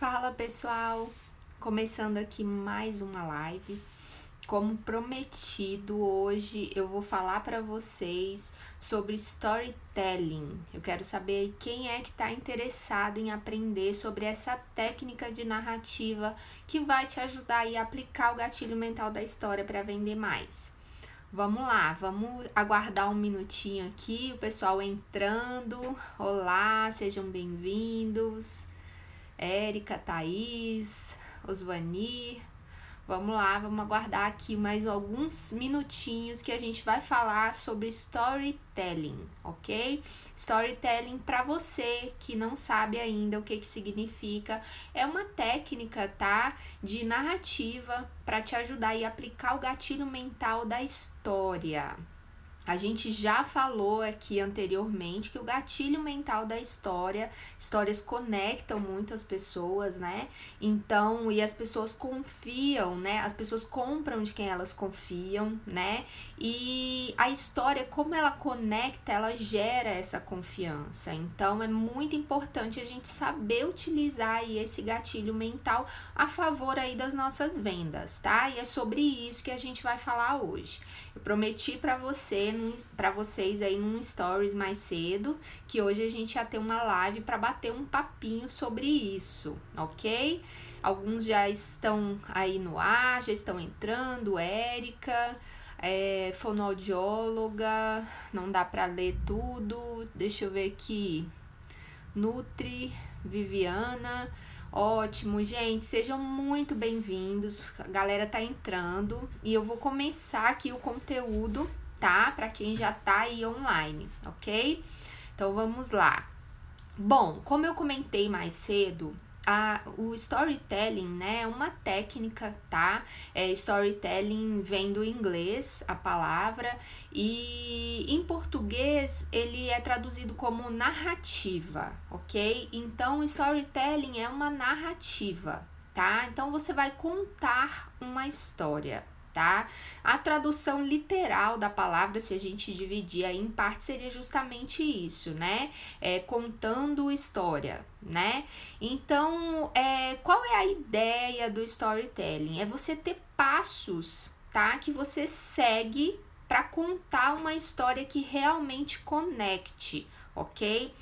Fala pessoal, começando aqui mais uma live. Como prometido, hoje eu vou falar para vocês sobre storytelling. Eu quero saber quem é que está interessado em aprender sobre essa técnica de narrativa que vai te ajudar a aplicar o gatilho mental da história para vender mais. Vamos lá, vamos aguardar um minutinho aqui, o pessoal entrando. Olá, sejam bem-vindos. Érica, Thaís, Osvani. Vamos lá, vamos aguardar aqui mais alguns minutinhos que a gente vai falar sobre storytelling, ok? Storytelling para você que não sabe ainda o que, que significa, é uma técnica, tá? De narrativa para te ajudar a aplicar o gatilho mental da história. A gente já falou aqui anteriormente que o gatilho mental da história, histórias conectam muito as pessoas, né? Então, e as pessoas confiam, né? As pessoas compram de quem elas confiam, né? E a história, como ela conecta, ela gera essa confiança. Então, é muito importante a gente saber utilizar aí esse gatilho mental a favor aí das nossas vendas, tá? E é sobre isso que a gente vai falar hoje. Prometi para você para vocês aí num stories mais cedo, que hoje a gente ia ter uma live para bater um papinho sobre isso, ok? Alguns já estão aí no ar, já estão entrando, Érica, é, fonoaudióloga, não dá para ler tudo, deixa eu ver aqui, Nutri, Viviana, Ótimo, gente, sejam muito bem-vindos. A galera tá entrando e eu vou começar aqui o conteúdo tá? Para quem já tá aí online, ok? Então vamos lá. Bom, como eu comentei mais cedo, a, o storytelling, né, é uma técnica, tá? É, storytelling vem do inglês, a palavra, e em português ele é traduzido como narrativa, ok? Então, storytelling é uma narrativa, tá? Então, você vai contar uma história, tá? A tradução literal da palavra, se a gente dividir aí em parte, seria justamente isso, né? É, contando história, né? Então, é, qual é a ideia do storytelling? É você ter passos, tá? Que você segue para contar uma história que realmente conecte, ok?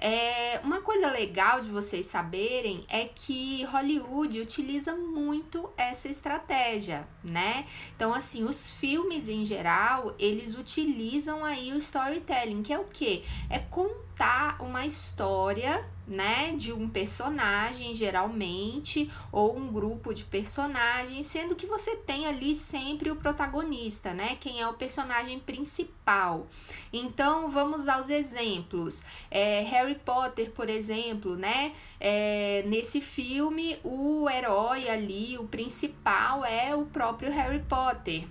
É, uma coisa legal de vocês saberem é que Hollywood utiliza muito essa estratégia, né? Então, assim, os filmes em geral, eles utilizam aí o storytelling, que é o quê? É contar uma história né, de um personagem geralmente ou um grupo de personagens, sendo que você tem ali sempre o protagonista, né, quem é o personagem principal. Então vamos aos exemplos. É, Harry Potter, por exemplo, né, é, nesse filme o herói ali, o principal é o próprio Harry Potter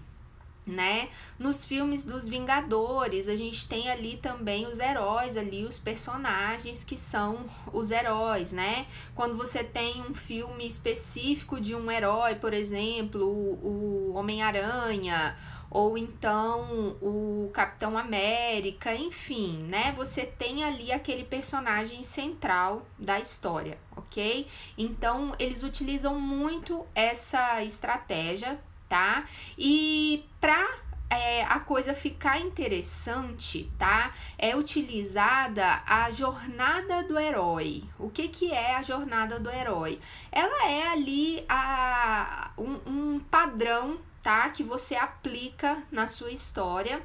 né? Nos filmes dos Vingadores, a gente tem ali também os heróis ali, os personagens que são os heróis, né? Quando você tem um filme específico de um herói, por exemplo, o, Homem-Aranha, ou então o Capitão América, enfim, né? Você tem ali aquele personagem central da história, ok? Então eles utilizam muito essa estratégia tá? E para é, a coisa ficar interessante, tá? É utilizada a jornada do herói. O que, que é a jornada do herói? Ela é ali a, um, um padrão, tá? Que você aplica na sua história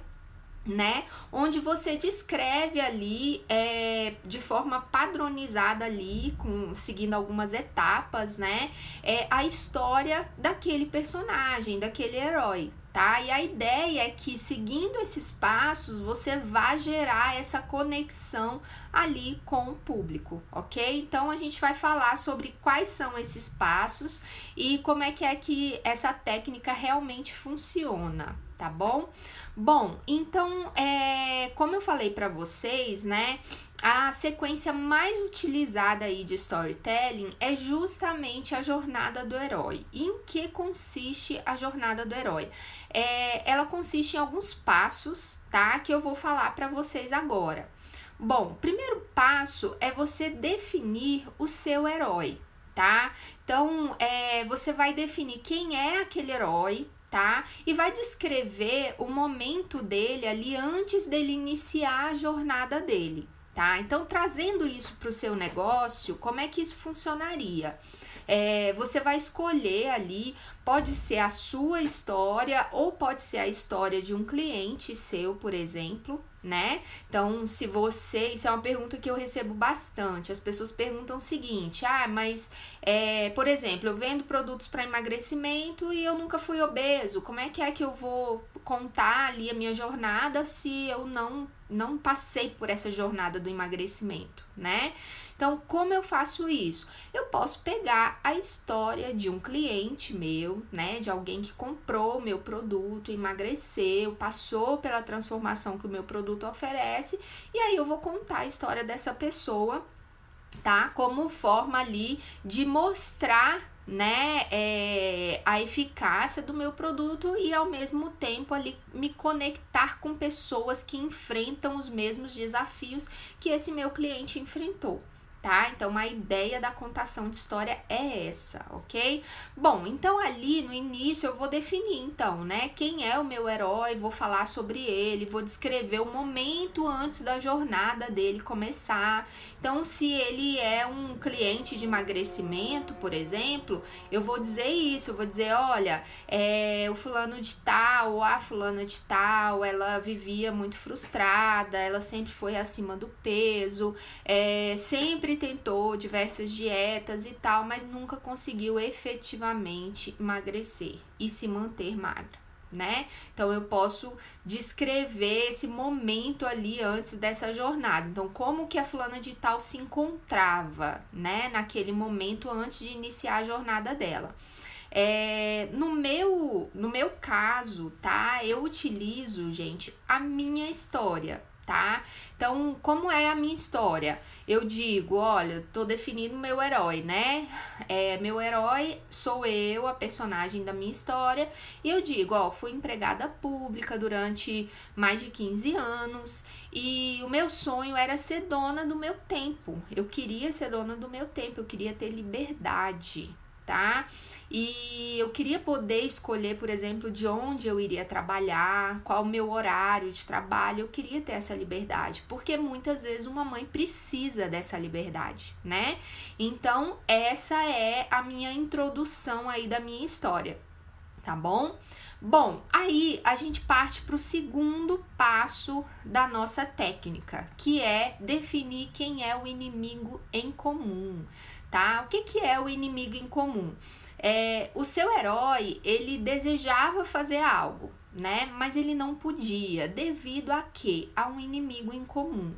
né? Onde você descreve ali é, de forma padronizada ali, com seguindo algumas etapas, né? É, a história daquele personagem, daquele herói, tá? E a ideia é que seguindo esses passos você vai gerar essa conexão ali com o público, ok? Então a gente vai falar sobre quais são esses passos e como é que é que essa técnica realmente funciona, tá bom? Bom, então, é, como eu falei para vocês, né, a sequência mais utilizada aí de storytelling é justamente a jornada do herói. Em que consiste a jornada do herói? É, ela consiste em alguns passos, tá? Que eu vou falar para vocês agora. Bom, primeiro passo é você definir o seu herói, tá? Então, é, você vai definir quem é aquele herói, tá? E vai descrever o momento dele ali antes dele iniciar a jornada dele, tá? Então, trazendo isso para o seu negócio, como é que isso funcionaria? É, você vai escolher ali, pode ser a sua história ou pode ser a história de um cliente seu, por exemplo, né? Então, se você. Isso é uma pergunta que eu recebo bastante. As pessoas perguntam o seguinte: ah, mas, é, por exemplo, eu vendo produtos para emagrecimento e eu nunca fui obeso. Como é que é que eu vou contar ali a minha jornada se eu não, não passei por essa jornada do emagrecimento, né? Então, como eu faço isso? Eu posso pegar a história de um cliente meu, né, de alguém que comprou meu produto, emagreceu, passou pela transformação que o meu produto oferece, e aí eu vou contar a história dessa pessoa, tá? Como forma ali de mostrar né, é, a eficácia do meu produto e ao mesmo tempo ali me conectar com pessoas que enfrentam os mesmos desafios que esse meu cliente enfrentou tá? Então a ideia da contação de história é essa, ok? Bom, então ali no início eu vou definir então, né? Quem é o meu herói, vou falar sobre ele, vou descrever o momento antes da jornada dele começar. Então, se ele é um cliente de emagrecimento, por exemplo, eu vou dizer isso, eu vou dizer, olha, é, o fulano de tal, ou a fulana de tal, ela vivia muito frustrada, ela sempre foi acima do peso, é, sempre sempre tentou diversas dietas e tal, mas nunca conseguiu efetivamente emagrecer e se manter magra. Né? Então eu posso descrever esse momento ali antes dessa jornada. Então, como que a fulana de tal se encontrava, né, naquele momento antes de iniciar a jornada dela. É, no meu no meu caso, tá? Eu utilizo, gente, a minha história, tá? Então, como é a minha história? Eu digo, olha, tô definindo meu herói, né? É, meu herói sou eu, a personagem da minha história, e eu digo, ó, fui empregada pública durante mais de 15 anos e o meu sonho era ser dona do meu tempo. Eu queria ser dona do meu tempo, eu queria ter liberdade, tá? E eu queria poder escolher, por exemplo, de onde eu iria trabalhar, qual o meu horário de trabalho. Eu queria ter essa liberdade, porque muitas vezes uma mãe precisa dessa liberdade, né? Então, essa é a minha introdução aí da minha história, tá bom? Bom, aí a gente parte para o segundo passo da nossa técnica, que é definir quem é o inimigo em comum tá? O que, que é o inimigo em comum? É, o seu herói, ele desejava fazer algo, né? Mas ele não podia, devido a quê? A um inimigo em comum.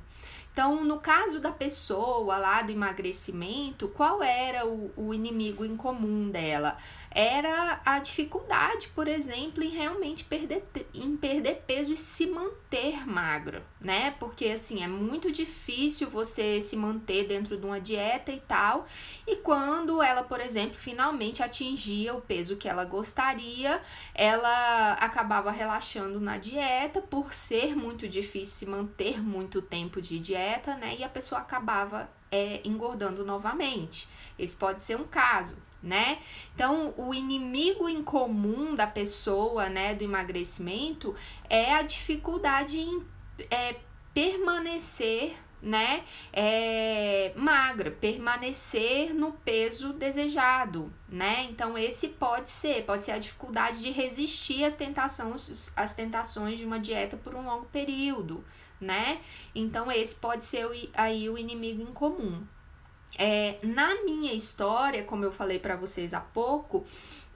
Então, no caso da pessoa lá do emagrecimento, qual era o, o, inimigo em comum dela? Era a dificuldade, por exemplo, em realmente perder, em perder peso e se manter magra, né? Porque assim é muito difícil você se manter dentro de uma dieta e tal. E quando ela, por exemplo, finalmente atingia o peso que ela gostaria, ela acabava relaxando na dieta por ser muito difícil se manter muito tempo de dieta dieta, né? E a pessoa acabava é, engordando novamente. Esse pode ser um caso, né? Então, o inimigo em comum da pessoa, né, do emagrecimento é a dificuldade em é, permanecer, né, é, magra, permanecer no peso desejado, né? Então, esse pode ser, pode ser a dificuldade de resistir às tentações, às tentações de uma dieta por um longo período, né? Então, esse pode ser o, aí o inimigo em comum. É, na minha história, como eu falei para vocês há pouco,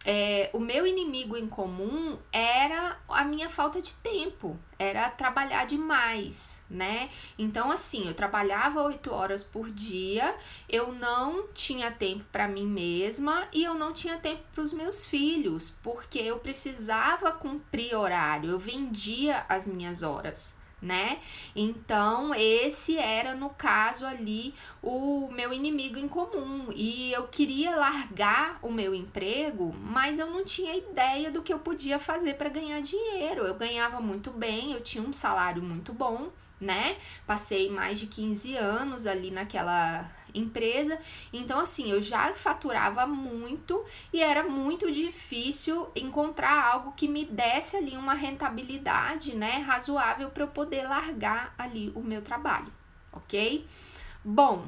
é, o meu inimigo em comum era a minha falta de tempo, era trabalhar demais, né? Então, assim, eu trabalhava oito horas por dia, eu não tinha tempo para mim mesma e eu não tinha tempo para os meus filhos, porque eu precisava cumprir horário, eu vendia as minhas horas né? Então, esse era no caso ali o meu inimigo em comum e eu queria largar o meu emprego, mas eu não tinha ideia do que eu podia fazer para ganhar dinheiro. Eu ganhava muito bem, eu tinha um salário muito bom, né? Passei mais de 15 anos ali naquela empresa. Então, assim, eu já faturava muito e era muito difícil encontrar algo que me desse ali uma rentabilidade, né, razoável para eu poder largar ali o meu trabalho, ok? Bom,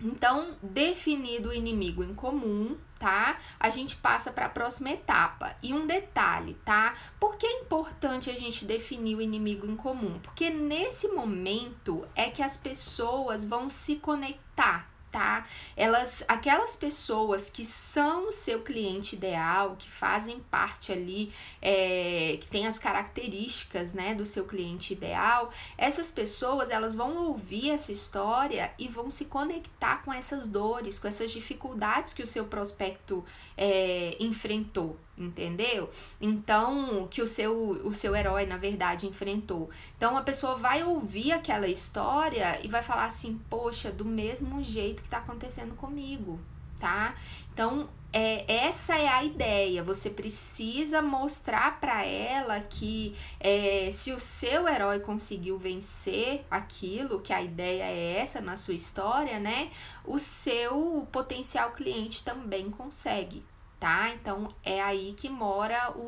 então, definido o inimigo em comum, tá? A gente passa para a próxima etapa. E um detalhe, tá? Por que é importante a gente definir o inimigo em comum? Porque nesse momento é que as pessoas vão se conectar tá? Elas, aquelas pessoas que são o seu cliente ideal, que fazem parte ali, é, que tem as características, né, do seu cliente ideal, essas pessoas, elas vão ouvir essa história e vão se conectar com essas dores, com essas dificuldades que o seu prospecto é, enfrentou, entendeu? Então, que o seu, o seu herói, na verdade, enfrentou. Então, a pessoa vai ouvir aquela história e vai falar assim: Poxa, do mesmo jeito que tá acontecendo comigo, tá? Então, é, essa é a ideia. Você precisa mostrar para ela que é, se o seu herói conseguiu vencer aquilo, que a ideia é essa na sua história, né? O seu potencial cliente também consegue tá? Então é aí que mora o,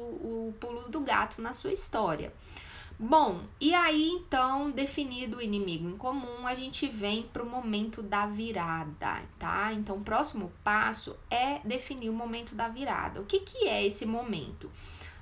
o pulo do gato na sua história. Bom, e aí então, definido o inimigo em comum, a gente vem para o momento da virada, tá? Então, o próximo passo é definir o momento da virada. O que, que é esse momento?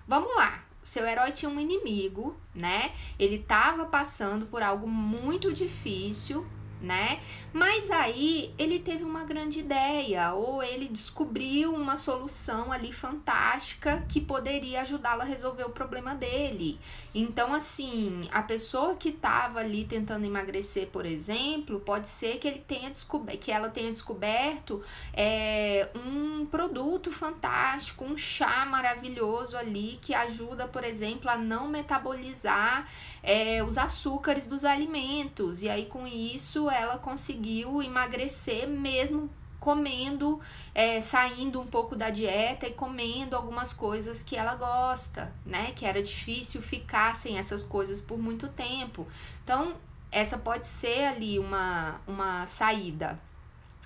Vamos lá. Seu herói tinha um inimigo, né? Ele estava passando por algo muito difícil, né? Mas aí ele teve uma grande ideia, ou ele descobriu uma solução ali fantástica que poderia ajudá-lo a resolver o problema dele. Então, assim, a pessoa que estava ali tentando emagrecer, por exemplo, pode ser que ele tenha descoberto, que ela tenha descoberto é, um produto fantástico, um chá maravilhoso ali que ajuda, por exemplo, a não metabolizar é, os açúcares dos alimentos. E aí, com isso, ela conseguiu emagrecer mesmo comendo, é, saindo um pouco da dieta e comendo algumas coisas que ela gosta, né? Que era difícil ficar sem essas coisas por muito tempo. Então, essa pode ser ali uma, uma saída,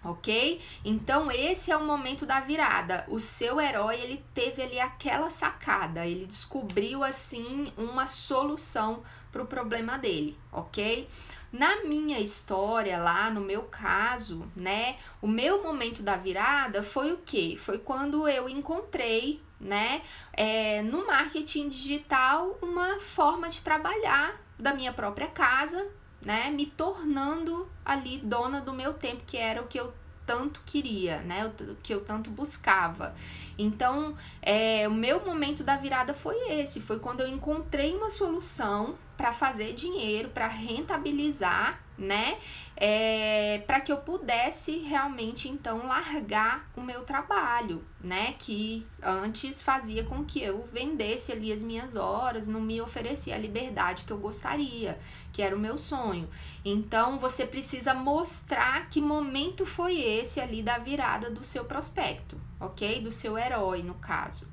ok? Então esse é o momento da virada. O seu herói ele teve ali aquela sacada, ele descobriu assim uma solução para o problema dele, ok? Na minha história, lá no meu caso, né, o meu momento da virada foi o que? Foi quando eu encontrei, né, é, no marketing digital, uma forma de trabalhar da minha própria casa, né, me tornando ali dona do meu tempo, que era o que eu tanto queria, né? O que eu tanto buscava. Então, é, o meu momento da virada foi esse, foi quando eu encontrei uma solução para fazer dinheiro, para rentabilizar, né? É, para que eu pudesse realmente então largar o meu trabalho, né? Que antes fazia com que eu vendesse ali as minhas horas, não me oferecia a liberdade que eu gostaria, que era o meu sonho. Então você precisa mostrar que momento foi esse ali da virada do seu prospecto, ok? Do seu herói, no caso.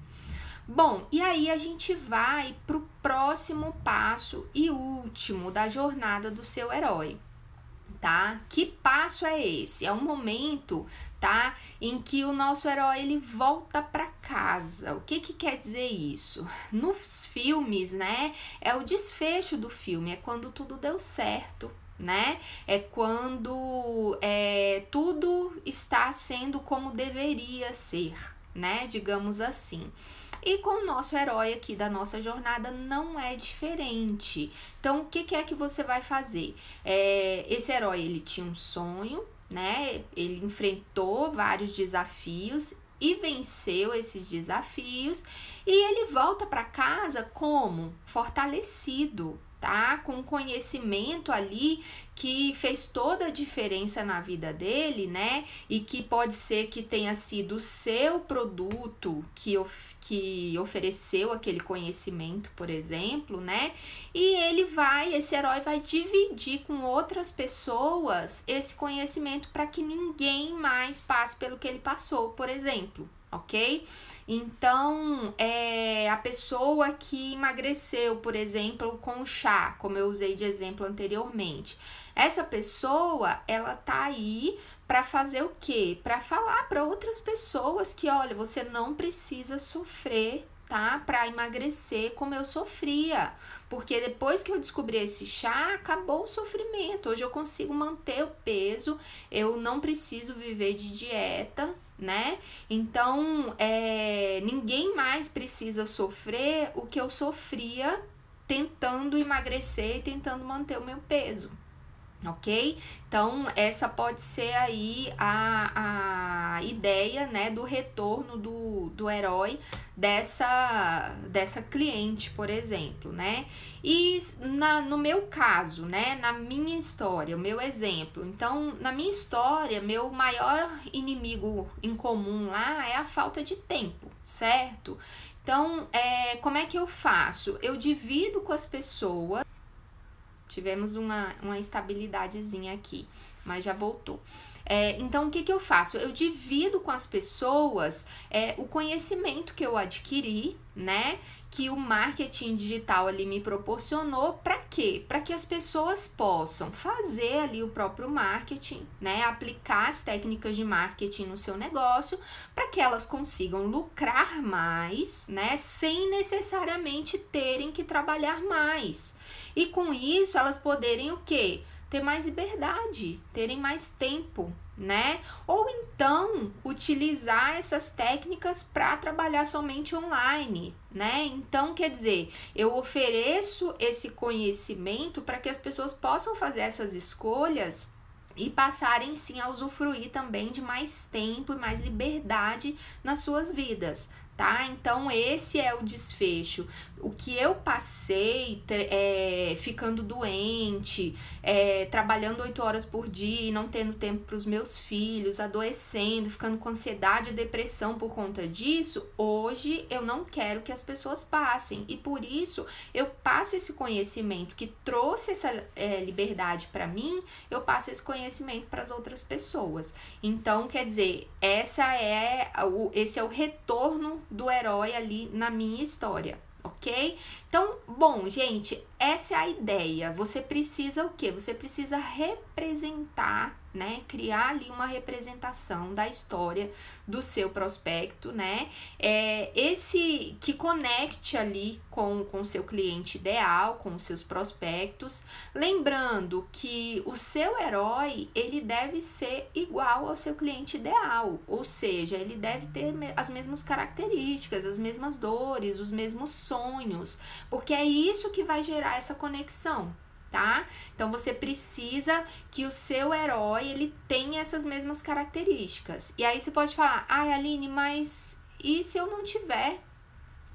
Bom, e aí a gente vai para o próximo passo e último da jornada do seu herói, tá? Que passo é esse? É um momento, tá, em que o nosso herói ele volta para casa. O que que quer dizer isso? Nos filmes, né, é o desfecho do filme, é quando tudo deu certo, né? É quando é, tudo está sendo como deveria ser, né? Digamos assim. E com o nosso herói aqui da nossa jornada não é diferente. Então, o que, que é que você vai fazer? É, esse herói ele tinha um sonho, né? Ele enfrentou vários desafios e venceu esses desafios e ele volta para casa como fortalecido, tá? Com conhecimento ali que fez toda a diferença na vida dele, né? E que pode ser que tenha sido o seu produto que, of que ofereceu aquele conhecimento, por exemplo, né? E ele vai, esse herói vai dividir com outras pessoas esse conhecimento para que ninguém mais passe pelo que ele passou, por exemplo, ok? Então, é, a pessoa que emagreceu, por exemplo, com chá, como eu usei de exemplo anteriormente, Essa pessoa, ela tá aí para fazer o quê? Para falar para outras pessoas que, olha, você não precisa sofrer, Para emagrecer como eu sofria. Porque depois que eu descobri esse chá, acabou o sofrimento. Hoje eu consigo manter o peso, eu não preciso viver de dieta, né? Então, é, ninguém mais precisa sofrer o que eu sofria tentando emagrecer e tentando manter o meu peso ok? Então, essa pode ser aí a, a ideia, né, do retorno do, do herói dessa, dessa cliente, por exemplo, né? E na, no meu caso, né, na minha história, o meu exemplo, então, na minha história, meu maior inimigo em comum lá é a falta de tempo, certo? Então, é, como é que eu faço? Eu divido com as pessoas Tivemos uma, uma estabilidadezinha aqui, mas já voltou. É, então, o que, que eu faço? Eu divido com as pessoas é, o conhecimento que eu adquiri, né? Que o marketing digital ali me proporcionou. Para quê? Para que as pessoas possam fazer ali o próprio marketing, né? Aplicar as técnicas de marketing no seu negócio, para que elas consigam lucrar mais, né? Sem necessariamente terem que trabalhar mais. E com isso, elas poderem o quê? Ter mais liberdade, terem mais tempo, né? Ou então utilizar essas técnicas para trabalhar somente online, né? Então, quer dizer, eu ofereço esse conhecimento para que as pessoas possam fazer essas escolhas e passarem sim a usufruir também de mais tempo e mais liberdade nas suas vidas, tá? Então, esse é o desfecho. O que eu passei é, ficando doente, é, trabalhando oito horas por dia e não tendo tempo para os meus filhos, adoecendo, ficando com ansiedade e depressão por conta disso, hoje eu não quero que as pessoas passem. E por isso eu passo esse conhecimento que trouxe essa é, liberdade para mim, eu passo esse conhecimento para as outras pessoas. Então, quer dizer, essa é o, esse é o retorno do herói ali na minha história, ok? Então, bom, gente, essa é a ideia. Você precisa o quê? Você precisa representar né? Criar ali uma representação da história do seu prospecto, né? É, esse que conecte ali com o seu cliente ideal, com os seus prospectos, lembrando que o seu herói ele deve ser igual ao seu cliente ideal, ou seja, ele deve ter as mesmas características, as mesmas dores, os mesmos sonhos, porque é isso que vai gerar essa conexão, tá? Então você precisa que o seu herói ele tenha essas mesmas características. E aí você pode falar: "Ai, Aline, mas e se eu não tiver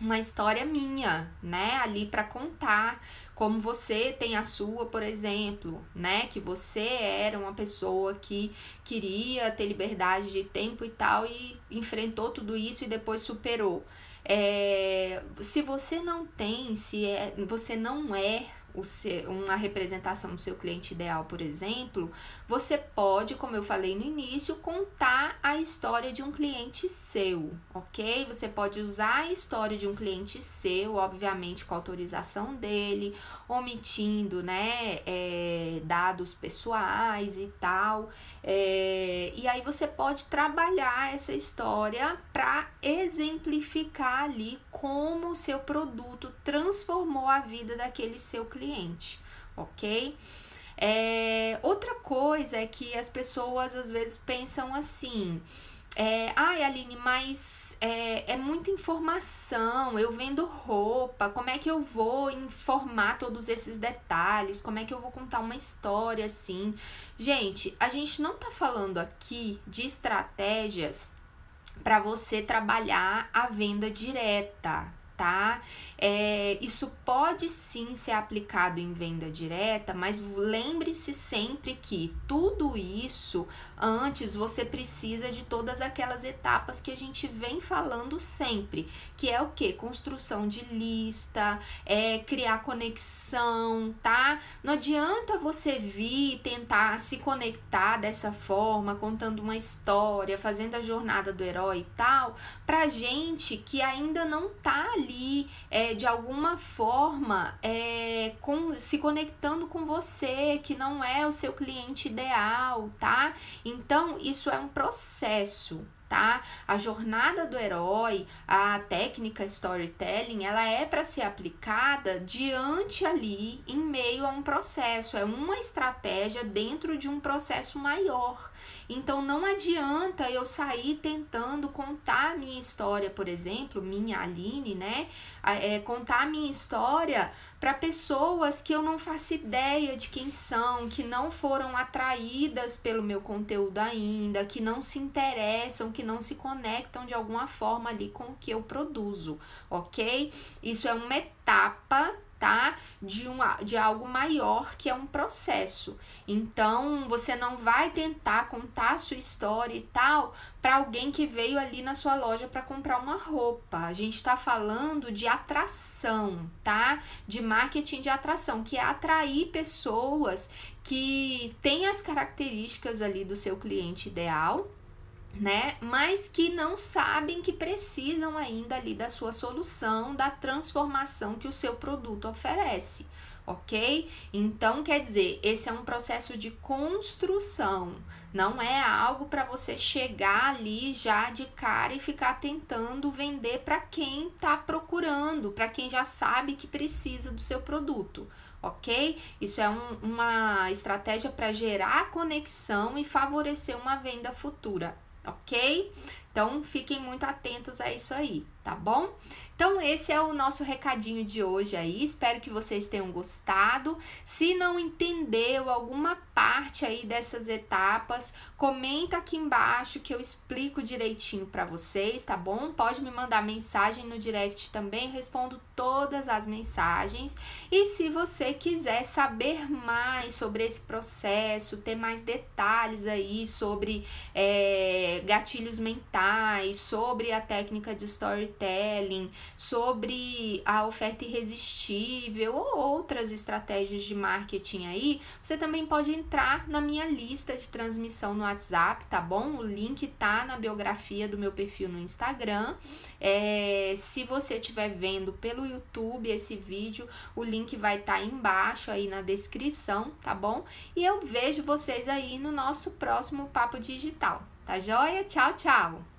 uma história minha, né, ali para contar, como você tem a sua, por exemplo, né, que você era uma pessoa que queria ter liberdade de tempo e tal e enfrentou tudo isso e depois superou. É, se você não tem, se é, você não é seu, uma representação do seu cliente ideal, por exemplo, você pode, como eu falei no início, contar a história de um cliente seu, ok? Você pode usar a história de um cliente seu, obviamente com autorização dele, omitindo, né, é, dados pessoais e tal. É, e aí você pode trabalhar essa história para exemplificar ali como o seu produto transformou a vida daquele seu cliente, ok? É, outra coisa é que as pessoas às vezes pensam assim. É, Ai, Aline, mas é, é, muita informação. Eu vendo roupa, como é que eu vou informar todos esses detalhes? Como é que eu vou contar uma história assim? Gente, a gente não tá falando aqui de estratégias para você trabalhar a venda direta, tá? É, isso pode sim ser aplicado em venda direta, mas lembre-se sempre que tudo isso antes você precisa de todas aquelas etapas que a gente vem falando sempre, que é o que? Construção de lista, é criar conexão, tá? Não adianta você vir tentar se conectar dessa forma, contando uma história, fazendo a jornada do herói e tal, pra gente que ainda não tá ali ali é, de alguma forma é, com, se conectando com você, que não é o seu cliente ideal, tá? Então, isso é um processo, tá? A jornada do herói, a técnica storytelling, ela é para ser aplicada diante ali, em meio a um processo, é uma estratégia dentro de um processo maior. Então não adianta eu sair tentando contar a minha história, por exemplo, minha Aline, né? É, contar a minha história para pessoas que eu não faço ideia de quem são, que não foram atraídas pelo meu conteúdo ainda, que não se interessam, que não se conectam de alguma forma ali com o que eu produzo, ok? Isso é uma etapa tá? De, uma, de algo maior que é um processo. Então, você não vai tentar contar a sua história e tal para alguém que veio ali na sua loja para comprar uma roupa. A gente está falando de atração, tá? De marketing de atração, que é atrair pessoas que têm as características ali do seu cliente ideal, né? Mas que não sabem que precisam ainda ali da sua solução, da transformação que o seu produto oferece, ok? Então, quer dizer, esse é um processo de construção, não é algo para você chegar ali já de cara e ficar tentando vender para quem está procurando, para quem já sabe que precisa do seu produto ok? Isso é um, uma estratégia para gerar conexão e favorecer uma venda futura, ok? Então fiquem muito atentos a isso aí, tá bom? Então esse é o nosso recadinho de hoje aí. Espero que vocês tenham gostado. Se não entendeu alguma parte aí dessas etapas, comenta aqui embaixo que eu explico direitinho para vocês, tá bom? Pode me mandar mensagem no direct também, respondo todas as mensagens. E se você quiser saber mais sobre esse processo, ter mais detalhes aí sobre é, gatilhos mentais, sobre a técnica de storytelling, sobre a oferta irresistível ou outras estratégias de marketing aí, você também pode entrar na minha lista de transmissão no WhatsApp, tá bom? O link tá na biografia do meu perfil no Instagram. É, se você estiver vendo pelo YouTube esse vídeo, o link vai estar tá embaixo aí na descrição, tá bom? E eu vejo vocês aí no nosso próximo Papo Digital. Tá joia? Tchau, tchau!